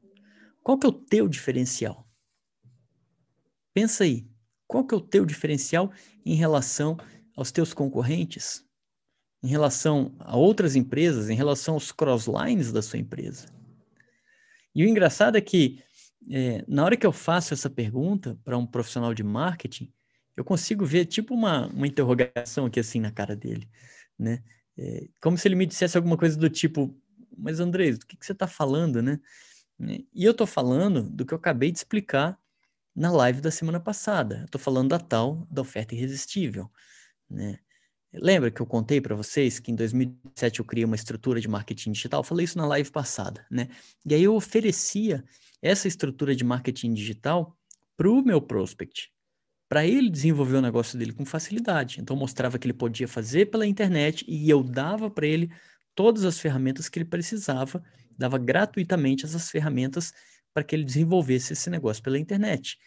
qual que é o teu diferencial? Pensa aí, qual que é o teu diferencial em relação aos teus concorrentes? Em relação a outras empresas, em relação aos crosslines da sua empresa? E o engraçado é que, é, na hora que eu faço essa pergunta para um profissional de marketing, eu consigo ver tipo uma, uma interrogação aqui assim na cara dele, né? É, como se ele me dissesse alguma coisa do tipo, mas André, do que, que você está falando, né? E eu estou falando do que eu acabei de explicar na live da semana passada. Estou falando da tal da oferta irresistível, né? Lembra que eu contei para vocês que em 2007 eu criei uma estrutura de marketing digital? Eu falei isso na live passada, né? E aí eu oferecia essa estrutura de marketing digital para o meu prospect, para ele desenvolver o negócio dele com facilidade. Então eu mostrava que ele podia fazer pela internet e eu dava para ele todas as ferramentas que ele precisava, dava gratuitamente essas ferramentas para que ele desenvolvesse esse negócio pela internet.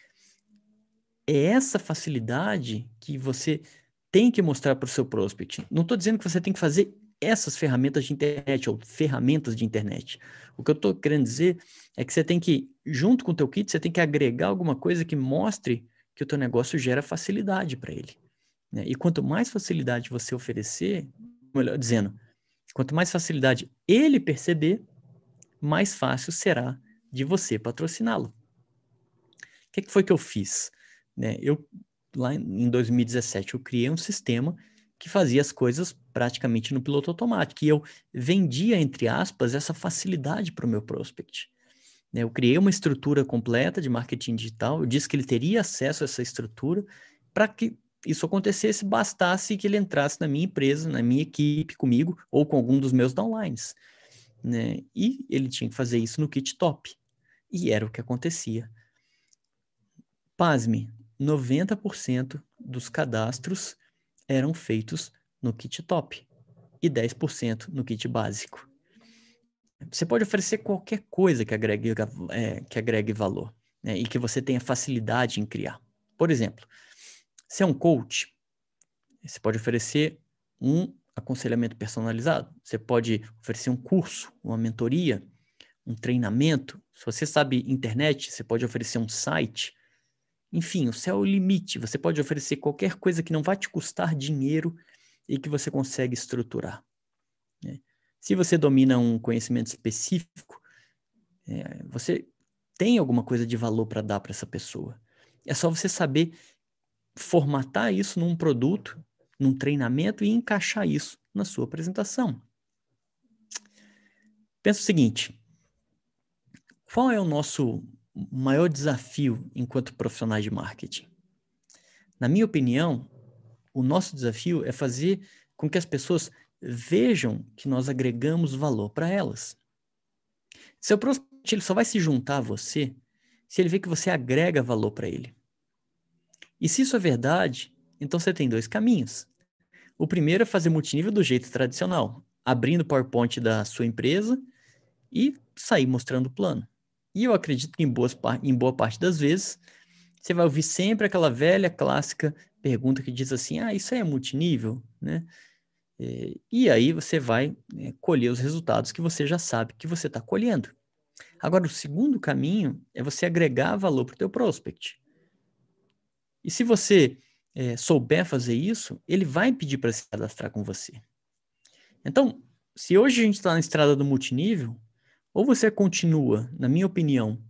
É essa facilidade que você tem que mostrar para o seu prospect. Não estou dizendo que você tem que fazer essas ferramentas de internet ou ferramentas de internet. O que eu estou querendo dizer é que você tem que, junto com o teu kit, você tem que agregar alguma coisa que mostre que o teu negócio gera facilidade para ele. Né? E quanto mais facilidade você oferecer, melhor dizendo, quanto mais facilidade ele perceber, mais fácil será de você patrociná-lo. O que, que, foi que eu fiz? Né? Eu, lá em 2017, eu criei um sistema que fazia as coisas praticamente no piloto automático. E eu vendia, entre aspas, essa facilidade para o meu prospect. Né? Eu criei uma estrutura completa de marketing digital, eu disse que ele teria acesso a essa estrutura para que isso acontecesse, bastasse que ele entrasse na minha empresa, na minha equipe, comigo, ou com algum dos meus downlines. Né? E ele tinha que fazer isso no kit top. E era o que acontecia. Pasme, 90% dos cadastros eram feitos no kit top e 10% no kit básico. Você pode oferecer qualquer coisa que agregue, é, que agregue valor né? e que você tenha facilidade em criar. Por exemplo, se é um coach, você pode oferecer um aconselhamento personalizado, você pode oferecer um curso, uma mentoria, um treinamento. Se você sabe internet, você pode oferecer um site. Enfim, o céu é o limite. Você pode oferecer qualquer coisa que não vai te custar dinheiro e que você consegue estruturar. Né? Se você domina um conhecimento específico, é, você tem alguma coisa de valor para dar para essa pessoa. É só você saber formatar isso num produto, num treinamento e encaixar isso na sua apresentação. Pensa o seguinte: qual é o nosso maior desafio enquanto profissionais de marketing? Na minha opinião, o nosso desafio é fazer com que as pessoas vejam que nós agregamos valor para elas. Seu prospect ele só vai se juntar a você se ele vê que você agrega valor para ele. E se isso é verdade, então você tem dois caminhos. O primeiro é fazer multinível do jeito tradicional, abrindo o PowerPoint da sua empresa e sair mostrando o plano. E eu acredito que em, boas, em boa parte das vezes, você vai ouvir sempre aquela velha clássica pergunta que diz assim: ah, isso aí é multinível, né? É, e aí você vai é, colher os resultados que você já sabe que você está colhendo. Agora, o segundo caminho é você agregar valor para o teu prospect. E se você é, souber fazer isso, ele vai pedir para se cadastrar com você. Então, se hoje a gente está na estrada do multinível, ou você continua, na minha opinião,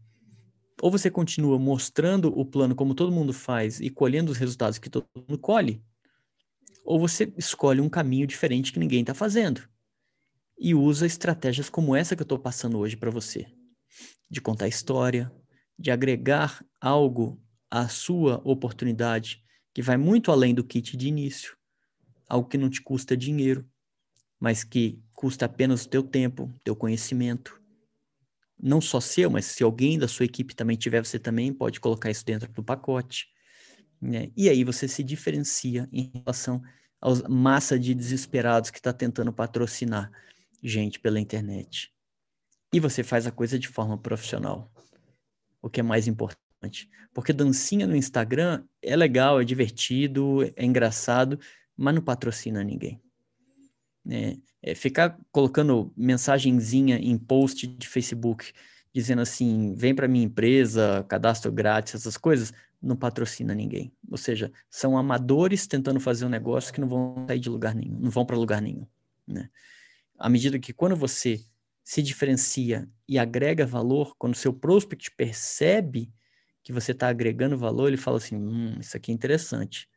ou você continua mostrando o plano como todo mundo faz e colhendo os resultados que todo mundo colhe, ou você escolhe um caminho diferente que ninguém está fazendo e usa estratégias como essa que eu estou passando hoje para você, de contar história, de agregar algo à sua oportunidade que vai muito além do kit de início, algo que não te custa dinheiro, mas que custa apenas o teu tempo, teu conhecimento, não só seu, mas se alguém da sua equipe também tiver, você também pode colocar isso dentro do pacote. Né? E aí você se diferencia em relação à massa de desesperados que está tentando patrocinar gente pela internet. E você faz a coisa de forma profissional, o que é mais importante. Porque dancinha no Instagram é legal, é divertido, é engraçado, mas não patrocina ninguém. Né? É, ficar colocando mensagenzinha em post de Facebook dizendo assim, vem para minha empresa, cadastro grátis, essas coisas, não patrocina ninguém. Ou seja, são amadores tentando fazer um negócio que não vão sair de lugar nenhum, não vão para lugar nenhum. Né? À medida que quando você se diferencia e agrega valor, quando seu prospect percebe que você está agregando valor, ele fala assim, hum, isso aqui é interessante.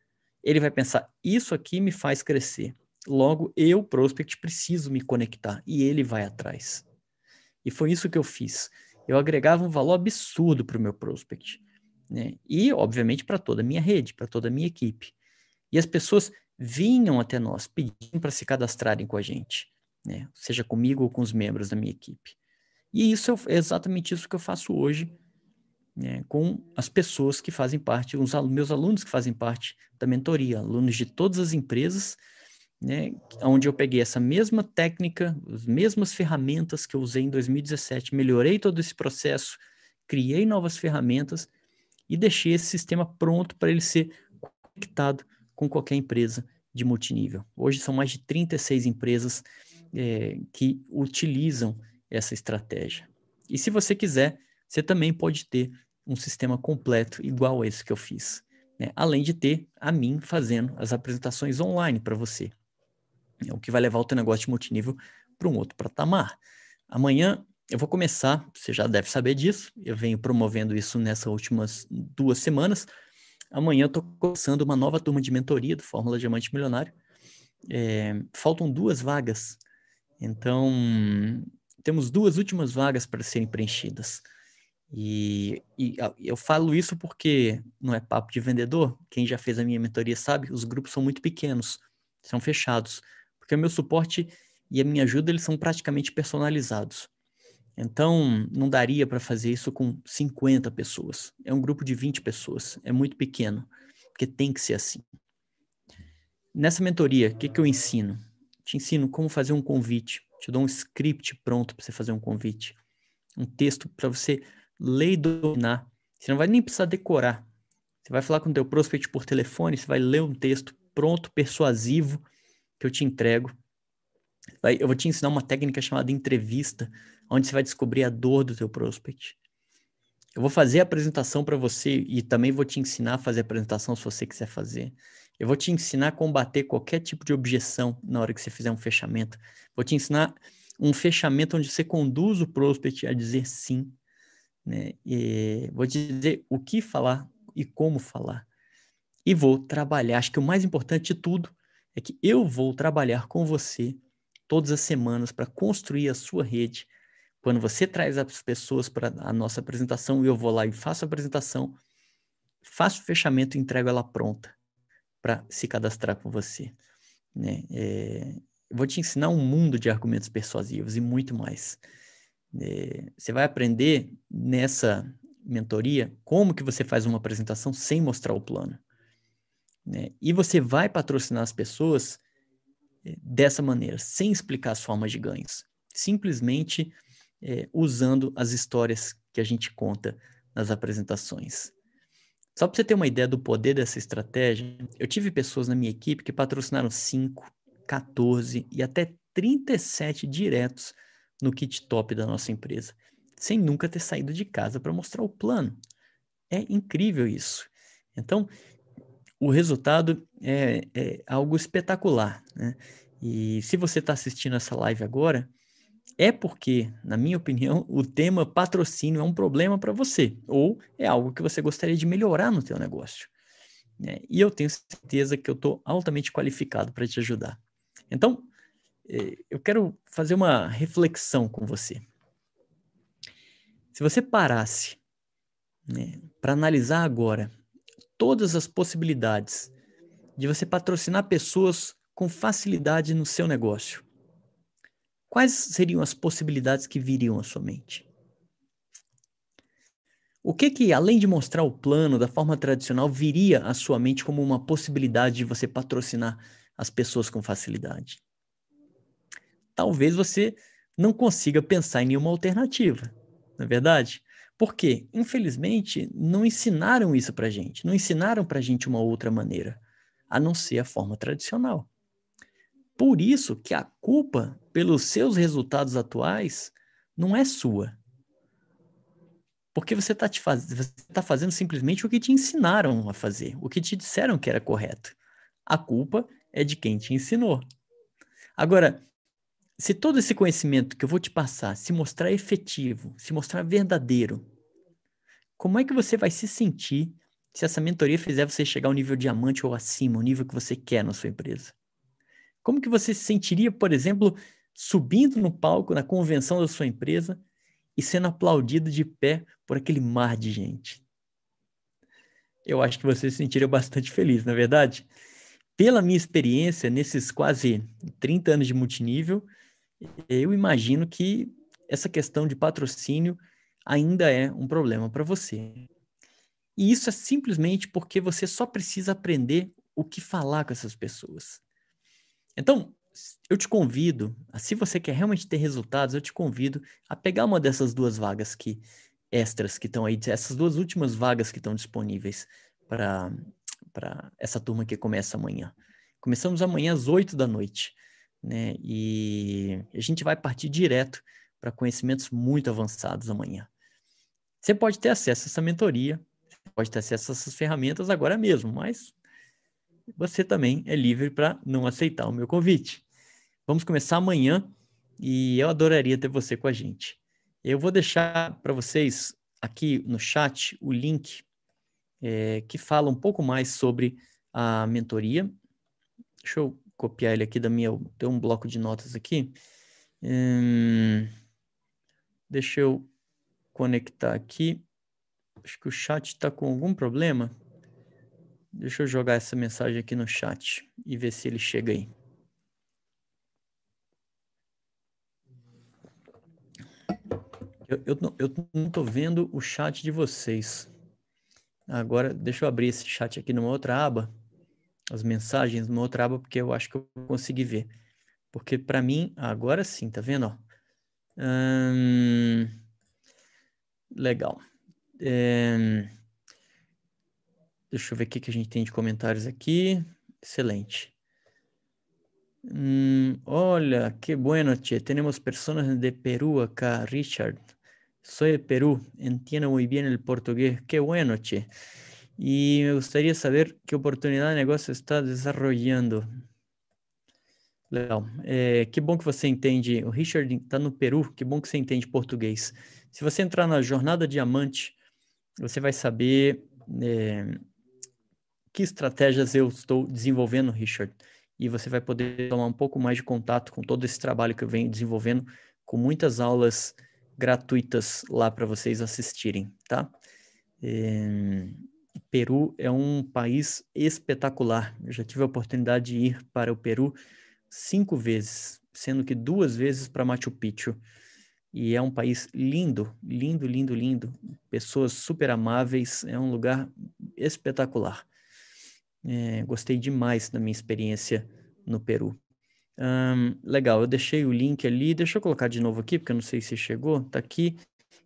Ele vai pensar, isso aqui me faz crescer. Logo, eu, prospect, preciso me conectar e ele vai atrás. E foi isso que eu fiz. Eu agregava um valor absurdo para o meu prospect né? E, obviamente, para toda a minha rede, para toda a minha equipe. E as pessoas vinham até nós pedindo para se cadastrarem com a gente, né? Seja comigo ou com os membros da minha equipe. E isso é exatamente isso que eu faço hoje né, com as pessoas que fazem parte, os meus alunos que fazem parte da mentoria, alunos de todas as empresas, né, onde eu peguei essa mesma técnica, as mesmas ferramentas que eu usei em 2017, melhorei todo esse processo, criei novas ferramentas e deixei esse sistema pronto para ele ser conectado com qualquer empresa de multinível. Hoje são mais de 36 empresas é, que utilizam essa estratégia. E se você quiser, você também pode ter um sistema completo igual a esse que eu fiz. Né? Além de ter a mim fazendo as apresentações online para você. É o que vai levar o teu negócio de multinível para um outro patamar. Amanhã eu vou começar, você já deve saber disso, eu venho promovendo isso nessas últimas duas semanas. Amanhã eu estou começando uma nova turma de mentoria do Fórmula Diamante Milionário. É, faltam duas vagas, então temos duas últimas vagas para serem preenchidas. E, e, eu falo isso porque não é papo de vendedor. Quem já fez a minha mentoria sabe, os grupos são muito pequenos, são fechados, porque o meu suporte e a minha ajuda eles são praticamente personalizados. Então, não daria para fazer isso com 50 pessoas. É um grupo de 20 pessoas. É muito pequeno, porque tem que ser assim. Nessa mentoria, o que, que eu ensino? Te ensino como fazer um convite. Te dou um script pronto para você fazer um convite. Um texto para você ler e dominar. Você não vai nem precisar decorar. Você vai falar com o teu prospect por telefone, você vai ler um texto pronto, persuasivo, que eu te entrego. Eu vou te ensinar uma técnica chamada entrevista, onde você vai descobrir a dor do teu prospect. Eu vou fazer a apresentação para você e também vou te ensinar a fazer a apresentação se você quiser fazer. Eu vou te ensinar a combater qualquer tipo de objeção na hora que você fizer um fechamento. Vou te ensinar um fechamento onde você conduz o prospect a dizer sim. Né? E vou te dizer o que falar e como falar. E vou trabalhar. Acho que o mais importante de tudo é que eu vou trabalhar com você todas as semanas para construir a sua rede. Quando você traz as pessoas para a nossa apresentação, eu vou lá e faço a apresentação, faço o fechamento e entrego ela pronta para se cadastrar com você. Né? É, vou te ensinar um mundo de argumentos persuasivos e muito mais. É, você vai aprender nessa mentoria como que você faz uma apresentação sem mostrar o plano. Né? E você vai patrocinar as pessoas é, dessa maneira, sem explicar as formas de ganhos. Simplesmente é, usando as histórias que a gente conta nas apresentações. Só para você ter uma ideia do poder dessa estratégia, eu tive pessoas na minha equipe que patrocinaram 5, 14 e até 37 diretos no kit top da nossa empresa, sem nunca ter saído de casa para mostrar o plano. É incrível isso. Então, o resultado é, é algo espetacular. Né? E se você está assistindo essa live agora, é porque, na minha opinião, o tema patrocínio é um problema para você, ou é algo que você gostaria de melhorar no teu negócio. Né? E eu tenho certeza que eu estou altamente qualificado para te ajudar. Então, eu quero fazer uma reflexão com você. Se você parasse né, para analisar agora todas as possibilidades de você patrocinar pessoas com facilidade no seu negócio, quais seriam as possibilidades que viriam à sua mente? O que que, além de mostrar o plano da forma tradicional, viria à sua mente como uma possibilidade de você patrocinar as pessoas com facilidade? Talvez você não consiga pensar em nenhuma alternativa, não é verdade? Porque, infelizmente, não ensinaram isso pra gente, não ensinaram pra gente uma outra maneira, a não ser a forma tradicional. Por isso que a culpa pelos seus resultados atuais não é sua. Porque você está faz... tá fazendo simplesmente o que te ensinaram a fazer, o que te disseram que era correto. A culpa é de quem te ensinou. Agora, se todo esse conhecimento que eu vou te passar se mostrar efetivo, se mostrar verdadeiro, como é que você vai se sentir se essa mentoria fizer você chegar ao nível diamante ou acima, o nível que você quer na sua empresa? Como que você se sentiria, por exemplo, subindo no palco na convenção da sua empresa e sendo aplaudido de pé por aquele mar de gente? Eu acho que você se sentiria bastante feliz, na é verdade? Pela minha experiência nesses quase 30 anos de multinível, eu imagino que essa questão de patrocínio ainda é um problema para você. E isso é simplesmente porque você só precisa aprender o que falar com essas pessoas. Então, eu te convido, se você quer realmente ter resultados, eu te convido a pegar uma dessas duas vagas que extras que estão aí, essas duas últimas vagas que estão disponíveis para essa turma que começa amanhã. Começamos amanhã às 8 da noite, né? E a gente vai partir direto para conhecimentos muito avançados amanhã. Você pode ter acesso a essa mentoria, pode ter acesso a essas ferramentas agora mesmo, mas você também é livre para não aceitar o meu convite. Vamos começar amanhã e eu adoraria ter você com a gente. Eu vou deixar para vocês aqui no chat o link é, que fala um pouco mais sobre a mentoria. Deixa eu copiar ele aqui da minha. Tem um bloco de notas aqui. Hum, deixa eu conectar aqui. Acho que o chat está com algum problema. Deixa eu jogar essa mensagem aqui no chat e ver se ele chega aí. Eu, eu, eu não estou vendo o chat de vocês. Agora, deixa eu abrir esse chat aqui numa outra aba, as mensagens numa outra aba, porque eu acho que eu consegui ver. Porque para mim, agora sim, tá vendo? Hum, legal. É... Deixa eu ver o que a gente tem de comentários aqui. Excelente. Mm, hola, qué bueno, che. Tenemos personas de Perú acá, Richard. Soy de Perú, entiendo muy bien el portugués. Qué bueno, che. Y me gustaría saber qué oportunidad de negocio está desarrollando. Legal. É, que bom que você entende. O Richard está no Peru, que bom que você entende português. Se você entrar na Jornada Diamante, você vai saber é, que estratégias eu estou desenvolvendo, Richard. E você vai poder tomar um pouco mais de contato com todo esse trabalho que eu venho desenvolvendo, com muitas aulas gratuitas lá para vocês assistirem, tá? É, Peru é um país espetacular. Eu já tive a oportunidade de ir para o Peru cinco vezes, sendo que duas vezes para Machu Picchu. E é um país lindo, lindo, lindo, lindo. Pessoas super amáveis, é um lugar espetacular. É, gostei demais da minha experiência no Peru. Legal, eu deixei o link ali. Deixa eu colocar de novo aqui, porque eu não sei se chegou. Tá aqui.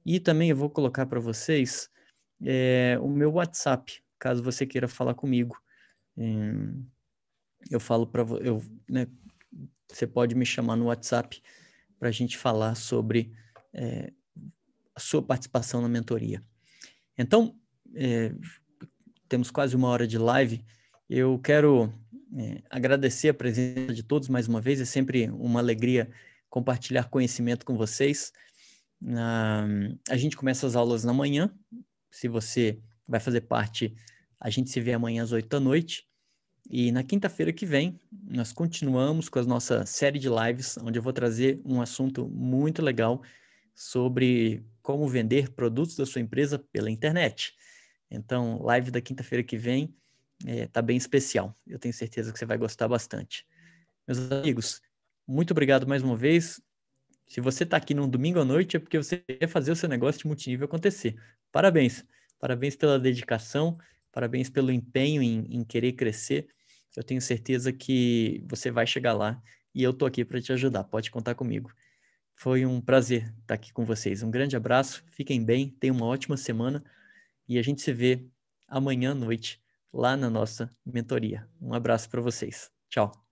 E também eu vou colocar para vocês é, o meu WhatsApp, caso você queira falar comigo. É, eu falo para eu, né, você pode me chamar no WhatsApp para a gente falar sobre é, a sua participação na mentoria. Então, é, temos quase uma hora de live. Eu quero é, agradecer a presença de todos mais uma vez. É sempre uma alegria compartilhar conhecimento com vocês. Ah, a gente começa as aulas na manhã. Se você vai fazer parte, a gente se vê amanhã às oito da noite. E na quinta-feira que vem, nós continuamos com a nossa série de lives, onde eu vou trazer um assunto muito legal sobre como vender produtos da sua empresa pela internet. Então, live da quinta-feira que vem está é, bem especial. Eu tenho certeza que você vai gostar bastante. Meus amigos, muito obrigado mais uma vez. Se você está aqui num domingo à noite, é porque você quer fazer o seu negócio de multinível acontecer. Parabéns! Parabéns pela dedicação, parabéns pelo empenho em, em querer crescer. Eu tenho certeza que você vai chegar lá e eu estou aqui para te ajudar. Pode contar comigo. Foi um prazer estar aqui com vocês. Um grande abraço, fiquem bem, tenham uma ótima semana e a gente se vê amanhã à noite lá na nossa mentoria. Um abraço para vocês. Tchau.